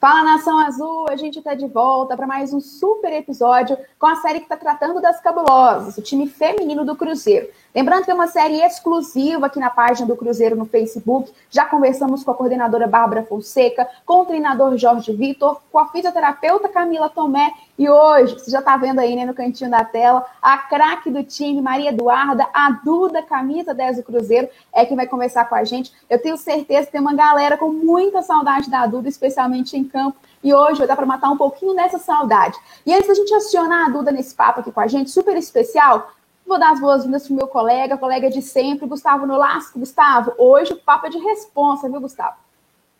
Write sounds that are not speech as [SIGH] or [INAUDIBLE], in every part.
Fala Nação Azul, a gente está de volta para mais um super episódio com a série que está tratando das cabulosas, o time feminino do Cruzeiro. Lembrando que é uma série exclusiva aqui na página do Cruzeiro no Facebook. Já conversamos com a coordenadora Bárbara Fonseca, com o treinador Jorge Vitor, com a fisioterapeuta Camila Tomé e hoje, você já está vendo aí né, no cantinho da tela, a craque do time, Maria Eduarda, a Duda, camisa 10 do Cruzeiro, é quem vai conversar com a gente. Eu tenho certeza que tem uma galera com muita saudade da Duda, especialmente em campo. E hoje vai dar para matar um pouquinho dessa saudade. E antes da gente acionar a Duda nesse papo aqui com a gente, super especial, vou dar as boas-vindas para o meu colega, colega de sempre, Gustavo Nolasco. Gustavo, hoje o papo é de responsa, viu, Gustavo?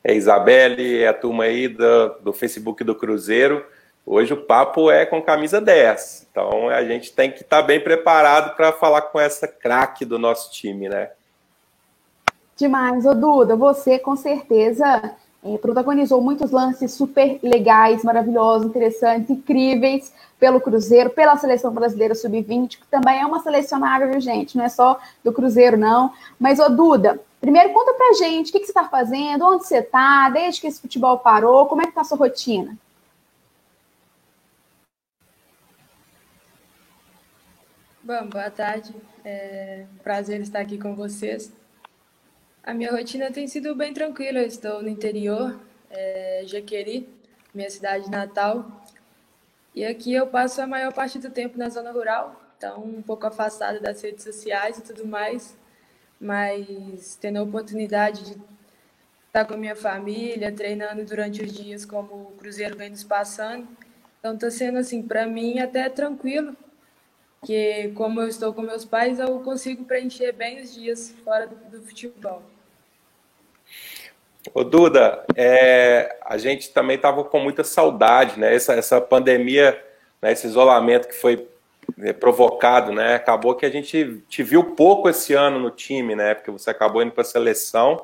É Isabelle, é a turma aí do, do Facebook do Cruzeiro. Hoje o papo é com camisa 10. Então a gente tem que estar tá bem preparado para falar com essa craque do nosso time, né? Demais, ô Duda, você com certeza é, protagonizou muitos lances super legais, maravilhosos, interessantes, incríveis pelo Cruzeiro, pela seleção brasileira sub-20, que também é uma selecionável, viu, gente? Não é só do Cruzeiro, não. Mas, ô Duda, primeiro conta pra gente o que, que você está fazendo, onde você está, desde que esse futebol parou, como é que tá a sua rotina? Bom, boa tarde. É um prazer estar aqui com vocês. A minha rotina tem sido bem tranquila. Eu estou no interior, é, Jaqueri, minha cidade natal. E aqui eu passo a maior parte do tempo na zona rural, então um pouco afastada das redes sociais e tudo mais, mas tendo a oportunidade de estar com a minha família, treinando durante os dias como o Cruzeiro vem nos passando. Então está sendo assim, para mim até tranquilo, que como eu estou com meus pais, eu consigo preencher bem os dias fora do, do futebol. Ô Duda, é, a gente também estava com muita saudade, né? Essa, essa pandemia, né, esse isolamento que foi é, provocado, né? Acabou que a gente te viu pouco esse ano no time, né? Porque você acabou indo para a seleção.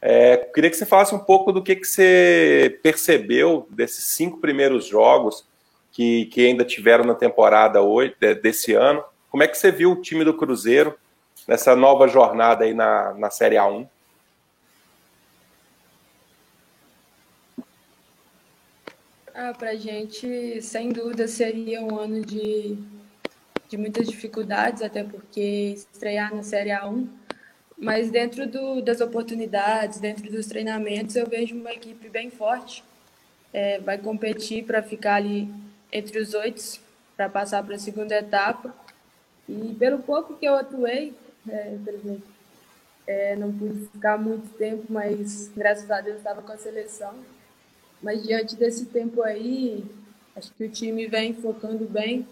É, queria que você falasse um pouco do que, que você percebeu desses cinco primeiros jogos, que, que ainda tiveram na temporada hoje, desse ano. Como é que você viu o time do Cruzeiro nessa nova jornada aí na, na Série A1? Ah, para gente, sem dúvida, seria um ano de, de muitas dificuldades, até porque estrear na Série A1. Mas dentro do, das oportunidades, dentro dos treinamentos, eu vejo uma equipe bem forte. É, vai competir para ficar ali entre os oito para passar para a segunda etapa. E pelo pouco que eu atuei, é, infelizmente, é, não pude ficar muito tempo, mas graças a Deus estava com a seleção. Mas diante desse tempo aí, acho que o time vem focando bem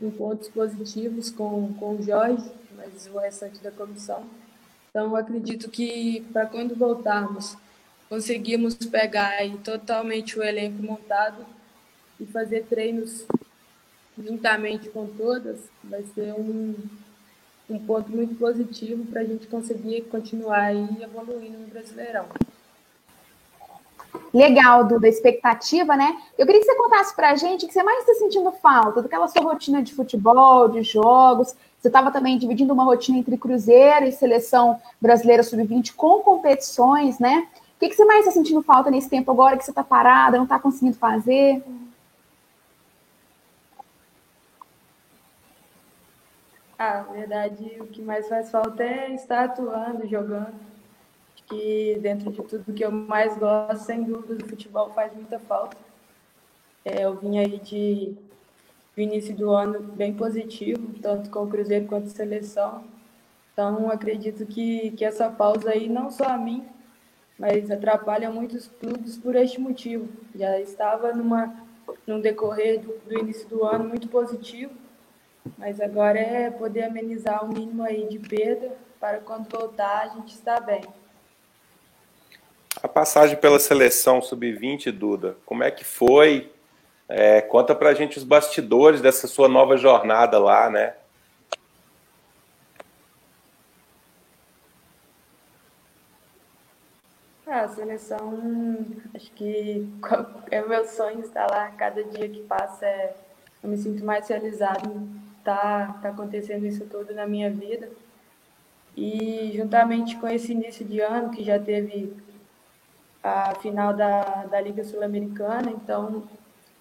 em pontos positivos com, com o Jorge, mas o restante da comissão. Então, acredito que para quando voltarmos, conseguimos pegar aí totalmente o elenco montado e fazer treinos juntamente com todas vai ser um, um ponto muito positivo para a gente conseguir continuar aí evoluindo no Brasileirão. Legal, Duda, expectativa, né? Eu queria que você contasse para a gente o que você mais está sentindo falta, daquela sua rotina de futebol, de jogos. Você estava também dividindo uma rotina entre Cruzeiro e Seleção Brasileira Sub-20 com competições, né? O que, que você mais está sentindo falta nesse tempo agora que você está parada, não está conseguindo fazer? Ah, na verdade, o que mais faz falta é estar atuando, jogando. Que dentro de tudo que eu mais gosto, sem dúvida, o futebol faz muita falta. É, eu vim aí de início do ano bem positivo, tanto com o Cruzeiro quanto a seleção. Então, acredito que, que essa pausa aí, não só a mim, mas atrapalha muitos clubes por este motivo. Já estava numa, num decorrer do, do início do ano muito positivo, mas agora é poder amenizar o mínimo aí de perda para quando voltar a gente estar bem. A passagem pela seleção sub-20, Duda, como é que foi? É, conta pra gente os bastidores dessa sua nova jornada lá, né? Ah, a seleção, acho que [LAUGHS] é o meu sonho estar lá. Cada dia que passa, é, eu me sinto mais realizado tá, tá acontecendo isso tudo na minha vida. E juntamente com esse início de ano, que já teve a final da, da Liga Sul-Americana, então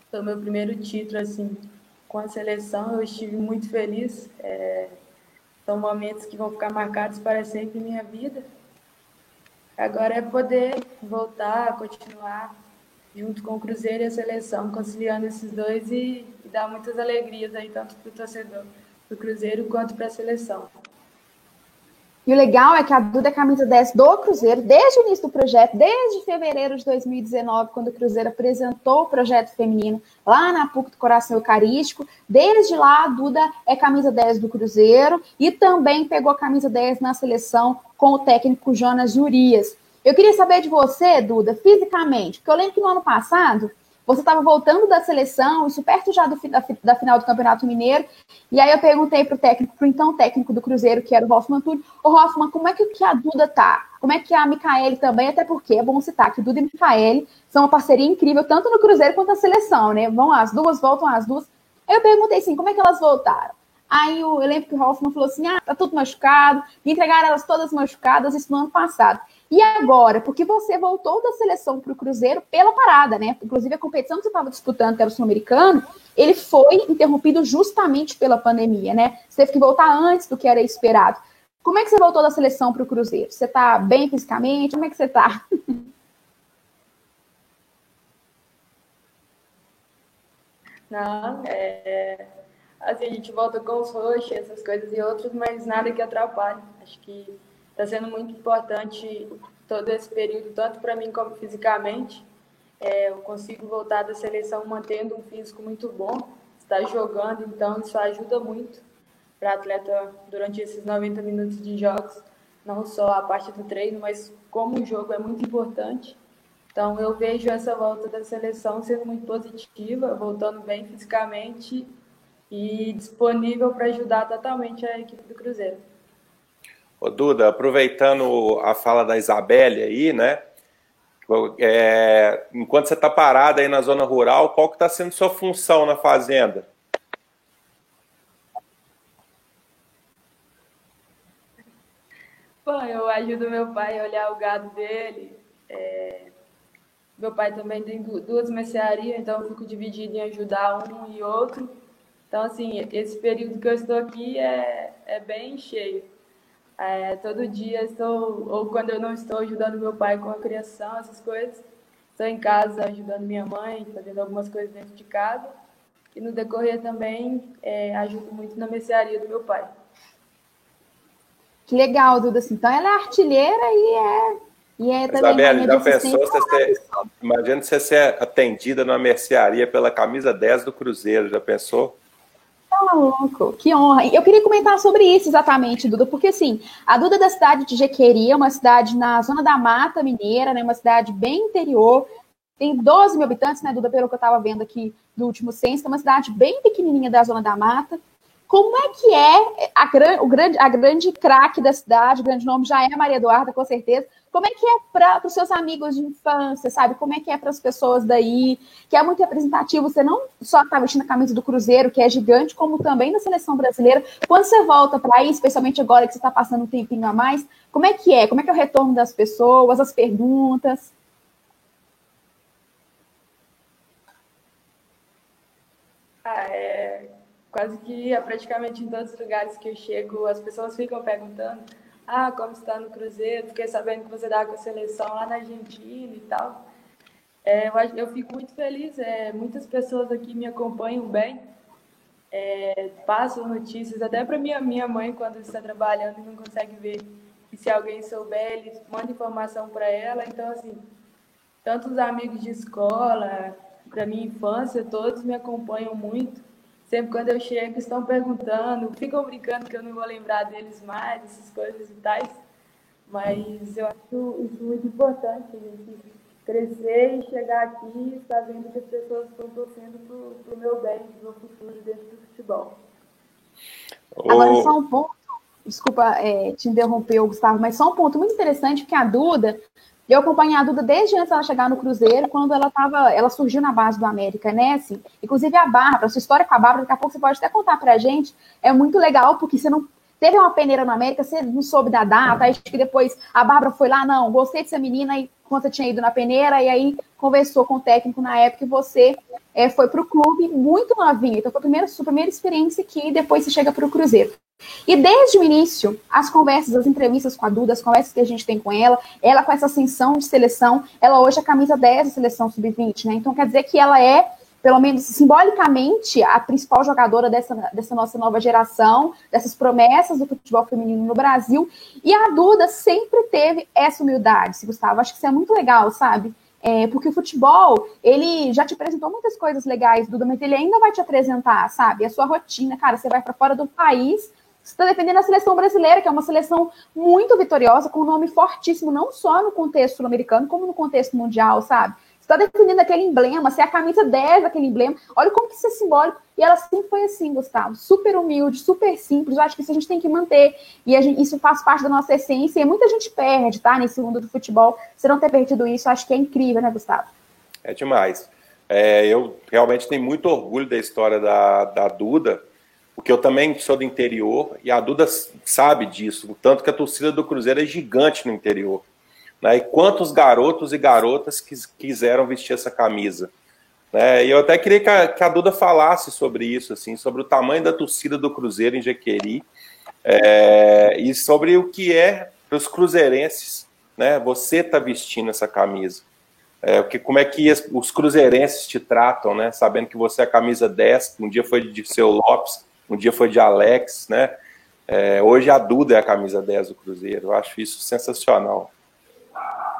foi o meu primeiro título assim com a seleção, eu estive muito feliz. É, são momentos que vão ficar marcados para sempre em minha vida. Agora é poder voltar, continuar junto com o Cruzeiro e a seleção, conciliando esses dois e, e dar muitas alegrias aí, tanto para o torcedor do Cruzeiro quanto para a seleção. E o legal é que a Duda é camisa 10 do Cruzeiro desde o início do projeto, desde fevereiro de 2019, quando o Cruzeiro apresentou o projeto feminino lá na PUC do Coração Eucarístico. Desde lá, a Duda é camisa 10 do Cruzeiro e também pegou a camisa 10 na seleção com o técnico Jonas Urias. Eu queria saber de você, Duda, fisicamente, porque eu lembro que no ano passado você estava voltando da seleção, isso perto já do, da, da, final do Campeonato Mineiro. E aí eu perguntei para o técnico, para o então técnico do Cruzeiro, que era o Hoffman Túlio, ô Hoffman, como é que, que a Duda tá? Como é que a Micaele também? Até porque é bom citar que Duda e Micaele são uma parceria incrível, tanto no Cruzeiro quanto na seleção, né? Vão as duas, voltam as duas. Eu perguntei assim, como é que elas voltaram? Aí eu, eu lembro que o Hoffman falou assim: ah, tá tudo machucado, entregaram elas todas machucadas, isso no ano passado. E agora, porque você voltou da seleção para o Cruzeiro pela parada, né? Inclusive a competição que você estava disputando, que era o Sul-Americano, ele foi interrompido justamente pela pandemia, né? Você teve que voltar antes do que era esperado. Como é que você voltou da seleção para o Cruzeiro? Você está bem fisicamente? Como é que você está? [LAUGHS] Não, é, assim, a gente volta com os roxos, essas coisas e outros, mas nada que atrapalhe. Acho que Está sendo muito importante todo esse período, tanto para mim como fisicamente. É, eu consigo voltar da seleção mantendo um físico muito bom, está jogando, então isso ajuda muito para atleta durante esses 90 minutos de jogos, não só a parte do treino, mas como o jogo é muito importante. Então eu vejo essa volta da seleção sendo muito positiva, voltando bem fisicamente e disponível para ajudar totalmente a equipe do Cruzeiro. Ô, Duda, aproveitando a fala da Isabelle aí, né? É, enquanto você está parada aí na zona rural, qual que está sendo sua função na fazenda? Bom, eu ajudo meu pai a olhar o gado dele. É... Meu pai também tem duas mercearias, então eu fico dividido em ajudar um e outro. Então, assim, esse período que eu estou aqui é, é bem cheio. É, todo dia estou, ou quando eu não estou ajudando meu pai com a criação, essas coisas, estou em casa ajudando minha mãe, fazendo algumas coisas dentro de casa. E no decorrer também é, ajudo muito na mercearia do meu pai. Que legal, Duda. Assim, então ela é artilheira e é. E é também Isabelle, já pensou você ser, imagina você ser atendida na mercearia pela camisa 10 do Cruzeiro, já pensou? Tá louco, que honra. Eu queria comentar sobre isso exatamente, Duda, porque assim, a Duda é da cidade de Jequeria, uma cidade na zona da Mata Mineira, né, uma cidade bem interior, tem 12 mil habitantes, né, Duda, pelo que eu estava vendo aqui do último censo, é uma cidade bem pequenininha da zona da Mata. Como é que é a, o grande, a grande craque da cidade, o grande nome já é a Maria Eduarda, com certeza, como é que é para os seus amigos de infância, sabe? Como é que é para as pessoas daí? Que é muito representativo. Você não só está vestindo a camisa do Cruzeiro, que é gigante, como também da seleção brasileira. Quando você volta para aí, especialmente agora que você está passando um tempinho a mais, como é que é? Como é que é o retorno das pessoas, as perguntas? Ah, é quase que é praticamente em todos os lugares que eu chego, as pessoas ficam perguntando ah, como está no Cruzeiro, fiquei sabendo que você dá com a seleção lá na Argentina e tal. É, eu, eu, fico muito feliz, é, muitas pessoas aqui me acompanham bem, é, passam notícias, até para minha, minha mãe, quando está trabalhando e não consegue ver, e se alguém souber, eles mandam informação para ela. Então, assim, tanto os amigos de escola, da minha infância, todos me acompanham muito. Sempre quando eu chego, estão perguntando, ficam brincando que eu não vou lembrar deles mais, essas coisas e tais. Mas eu acho isso muito importante, a gente crescer e chegar aqui sabendo que as pessoas estão torcendo para o meu bem, para o meu futuro dentro do futebol. Agora, só um ponto, desculpa é, te interromper, Gustavo, mas só um ponto muito interessante, que a Duda, eu acompanhei a Duda desde antes dela chegar no Cruzeiro, quando ela tava, ela surgiu na base do América, né? Assim, inclusive a Bárbara, sua história com a Bárbara, daqui a pouco você pode até contar pra gente. É muito legal, porque você não. Teve uma peneira na América, você não soube da data, acho que depois a Bárbara foi lá, não, gostei dessa menina, e quando você tinha ido na peneira, e aí conversou com o técnico na época e você é, foi para o clube muito novinha. Então foi a primeira, sua primeira experiência aqui, e depois você chega para o Cruzeiro. E desde o início, as conversas, as entrevistas com a Duda, as conversas que a gente tem com ela, ela com essa ascensão de seleção, ela hoje é a camisa 10 da seleção sub-20, né? Então quer dizer que ela é, pelo menos simbolicamente, a principal jogadora dessa, dessa nossa nova geração, dessas promessas do futebol feminino no Brasil. E a Duda sempre teve essa humildade, Gustavo. Acho que isso é muito legal, sabe? É, porque o futebol, ele já te apresentou muitas coisas legais, Duda, mas ele ainda vai te apresentar, sabe? A sua rotina, cara, você vai para fora do país você está defendendo a seleção brasileira, que é uma seleção muito vitoriosa, com um nome fortíssimo, não só no contexto sul-americano, como no contexto mundial, sabe? Está defendendo aquele emblema, você é a camisa 10 daquele emblema. Olha como que isso é simbólico. E ela sempre foi assim, Gustavo. Super humilde, super simples. Eu acho que isso a gente tem que manter. E gente, isso faz parte da nossa essência. E muita gente perde, tá? Nesse mundo do futebol. Você não ter perdido isso, acho que é incrível, né, Gustavo? É demais. É, eu realmente tenho muito orgulho da história da, da Duda porque eu também sou do interior e a Duda sabe disso, o tanto que a torcida do Cruzeiro é gigante no interior. Né? E quantos garotos e garotas que quiseram vestir essa camisa. Né? E eu até queria que a, que a, Duda falasse sobre isso, assim, sobre o tamanho da torcida do Cruzeiro em Jequeri é, e sobre o que é para os cruzeirenses, né? Você tá vestindo essa camisa. É, que, como é que os cruzeirenses te tratam, né? Sabendo que você é a camisa 10, um dia foi de seu Lopes, um dia foi de Alex, né? É, hoje a Duda é a camisa 10 do Cruzeiro. Eu acho isso sensacional.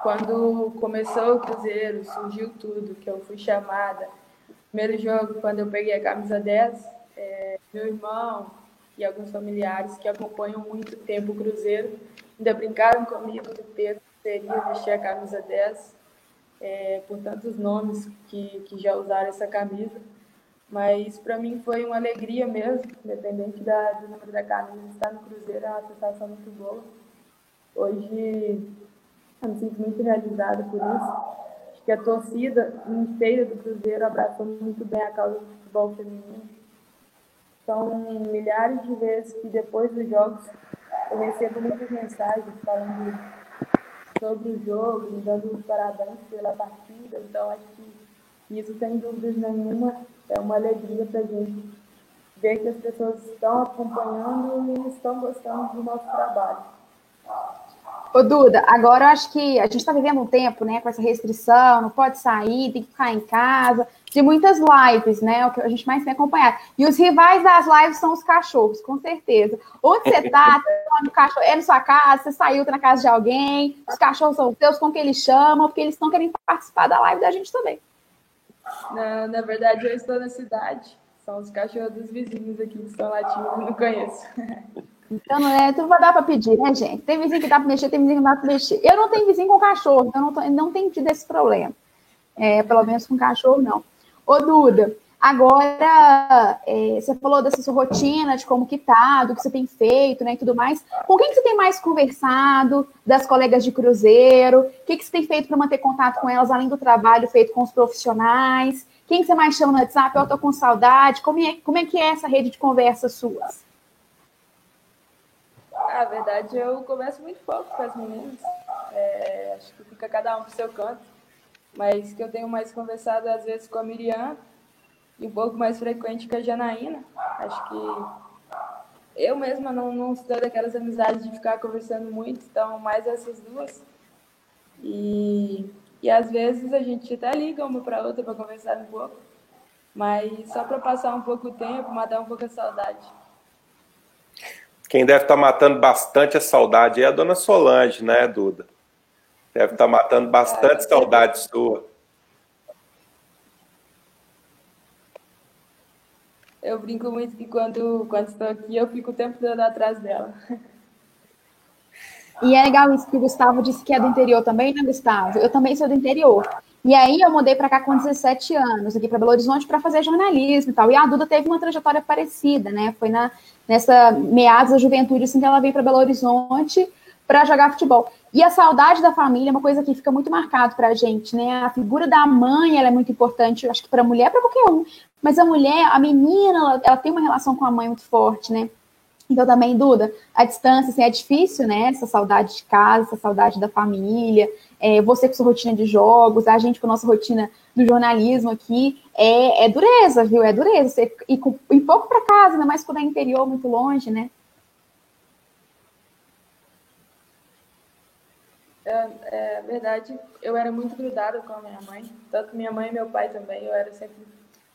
Quando começou o Cruzeiro, surgiu tudo, que eu fui chamada. Primeiro jogo, quando eu peguei a camisa 10, é, meu irmão e alguns familiares que acompanham muito tempo o Cruzeiro ainda brincaram comigo do Pedro seria vestir a camisa 10, é, por tantos nomes que, que já usaram essa camisa. Mas para mim foi uma alegria mesmo, independente da, do número da camisa, estar no Cruzeiro é uma sensação muito boa. Hoje me sinto muito realizada por isso. Acho que a torcida inteira do Cruzeiro abraçou muito bem a causa do futebol feminino. São milhares de vezes que depois dos jogos eu recebo muitas mensagens falando sobre o jogo, me dando parabéns pela partida. Então acho que isso, sem dúvidas nenhuma, é uma alegria para a gente ver que as pessoas estão acompanhando e estão gostando do nosso trabalho. Ô Duda, agora eu acho que a gente está vivendo um tempo, né, com essa restrição, não pode sair, tem que ficar em casa, de muitas lives, né, o que a gente mais tem acompanhado. E os rivais das lives são os cachorros, com certeza. Onde você tá, [LAUGHS] no cachorro, é na sua casa, você saiu, tá na casa de alguém, os cachorros são seus, como que eles chamam, porque eles estão querendo participar da live da gente também. Não, na verdade, eu estou na cidade. São os cachorros dos vizinhos aqui que estão latindo, eu não conheço. [LAUGHS] Então, não é, tudo vai dar para pedir, né, gente? Tem vizinho que dá para mexer, tem vizinho que não dá para mexer. Eu não tenho vizinho com cachorro, então não, tô, não tenho tido esse problema. É, pelo menos com cachorro, não. Ô, Duda, Agora, é, você falou dessa sua rotina, de como que tá, do que você tem feito, né, e tudo mais. Com quem que você tem mais conversado, das colegas de cruzeiro? O que, que você tem feito para manter contato com elas, além do trabalho feito com os profissionais? Quem que você mais chama no WhatsApp? Eu tô com saudade. Como é, como é que é essa rede de conversas suas? Na verdade, eu converso muito pouco com as meninas. É, acho que fica cada um pro seu canto. Mas que eu tenho mais conversado, às vezes, com a Miriam, e um pouco mais frequente que a Janaína. Acho que eu mesma não, não sou daquelas amizades de ficar conversando muito, então mais essas duas. E, e às vezes a gente até liga uma para outra para conversar um pouco, mas só para passar um pouco o tempo, matar um pouco a saudade. Quem deve estar tá matando bastante a saudade é a dona Solange, né, Duda? Deve estar tá matando bastante ah, saudade sua. eu brinco muito que quando, quando estou aqui, eu fico o tempo todo atrás dela. E é legal isso que o Gustavo disse que é do interior também, né, Gustavo? Eu também sou do interior. E aí eu mudei para cá com 17 anos, aqui para Belo Horizonte, para fazer jornalismo e tal. E a Duda teve uma trajetória parecida, né? Foi na, nessa meados da juventude assim que ela veio para Belo Horizonte para jogar futebol. E a saudade da família é uma coisa que fica muito marcado para a gente, né? A figura da mãe ela é muito importante, eu acho que para mulher, para qualquer um. Mas a mulher, a menina, ela, ela, tem uma relação com a mãe muito forte, né? Então, também, Duda, a distância assim, é difícil, né? Essa saudade de casa, essa saudade da família, é, você com sua rotina de jogos, a gente com a nossa rotina do jornalismo aqui, é, é dureza, viu? É dureza. Você ir, com, ir pouco para casa, ainda mais quando é interior, muito longe, né? É, é, verdade, eu era muito grudada com a minha mãe, tanto minha mãe e meu pai também, eu era sempre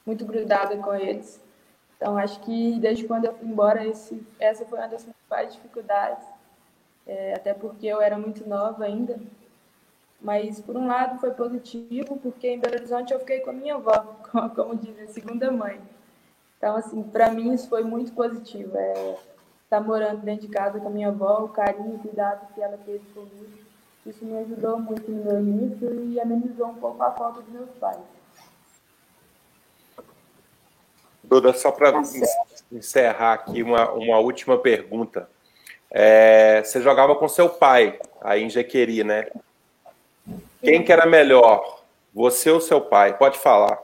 muito grudada com eles. Então, acho que desde quando eu fui embora, esse, essa foi uma das principais dificuldades, é, até porque eu era muito nova ainda. Mas, por um lado, foi positivo, porque em Belo Horizonte eu fiquei com a minha avó, [LAUGHS] como diz a segunda mãe. Então, assim, para mim isso foi muito positivo. É, estar tá morando dentro de casa com a minha avó, o carinho, o cuidado que ela teve comigo, isso me ajudou muito no meu início e amenizou um pouco a falta dos meus pais. Duda, só para tá encerrar aqui uma, uma última pergunta. É, você jogava com seu pai aí em Jequeri, né? Quem que era melhor, você ou seu pai? Pode falar.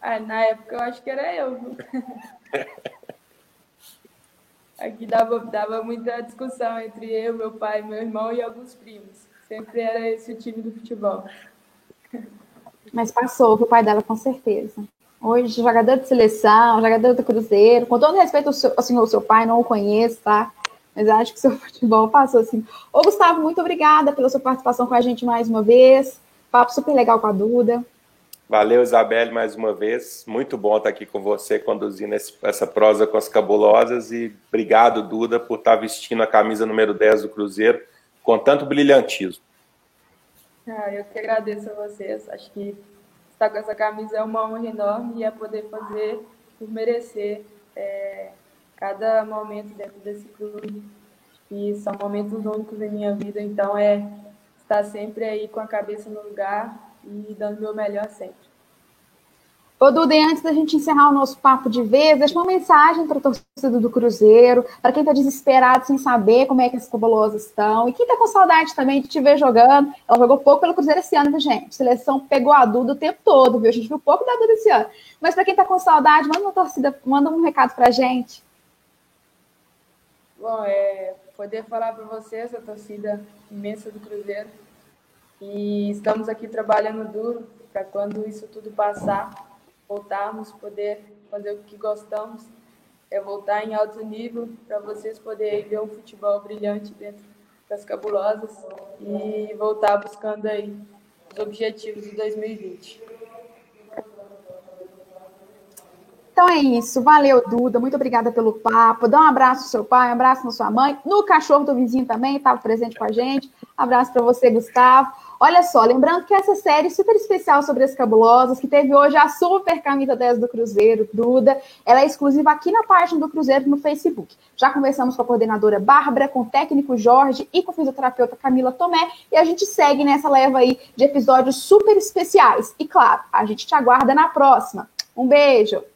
Ah, na época eu acho que era eu. [LAUGHS] Aqui dava, dava muita discussão entre eu, meu pai, meu irmão e alguns primos. Sempre era esse o time do futebol. Mas passou o pai dela com certeza. Hoje, jogador de seleção, jogador do Cruzeiro. Com todo respeito ao seu, assim, ao seu pai, não o conheço, tá? Mas acho que o seu [LAUGHS] futebol passou assim. Ô, Gustavo, muito obrigada pela sua participação com a gente mais uma vez. Papo super legal com a Duda. Valeu, Isabelle, mais uma vez. Muito bom estar aqui com você, conduzindo esse, essa prosa com as cabulosas. E obrigado, Duda, por estar vestindo a camisa número 10 do Cruzeiro com tanto brilhantismo. Ah, eu que agradeço a vocês. Acho que estar com essa camisa é uma honra enorme e é poder fazer por merecer é, cada momento dentro desse clube. E são momentos únicos em minha vida, então é estar sempre aí com a cabeça no lugar e dando o meu melhor sempre. Ô, Duda, antes da gente encerrar o nosso papo de vez, deixa uma mensagem para a torcida do Cruzeiro, para quem está desesperado sem saber como é que as cabulosas estão, e quem está com saudade também de te ver jogando. Ela jogou pouco pelo Cruzeiro esse ano, viu, gente? A seleção pegou a Duda o tempo todo, viu? A gente viu pouco da Duda esse ano. Mas para quem está com saudade, manda uma torcida, manda um recado para a gente. Bom, é poder falar para vocês, a torcida imensa do Cruzeiro, e estamos aqui trabalhando duro para quando isso tudo passar voltarmos, poder fazer o que gostamos, é voltar em alto nível para vocês poderem ver um futebol brilhante dentro das cabulosas e voltar buscando aí os objetivos de 2020. Então é isso. Valeu, Duda. Muito obrigada pelo papo. Dá um abraço ao seu pai, um abraço na sua mãe, no cachorro do vizinho também, estava presente com a gente. abraço para você, Gustavo. Olha só, lembrando que essa série super especial sobre as cabulosas, que teve hoje a super camisa 10 do Cruzeiro, Duda, ela é exclusiva aqui na página do Cruzeiro no Facebook. Já conversamos com a coordenadora Bárbara, com o técnico Jorge e com a fisioterapeuta Camila Tomé, e a gente segue nessa leva aí de episódios super especiais. E claro, a gente te aguarda na próxima. Um beijo!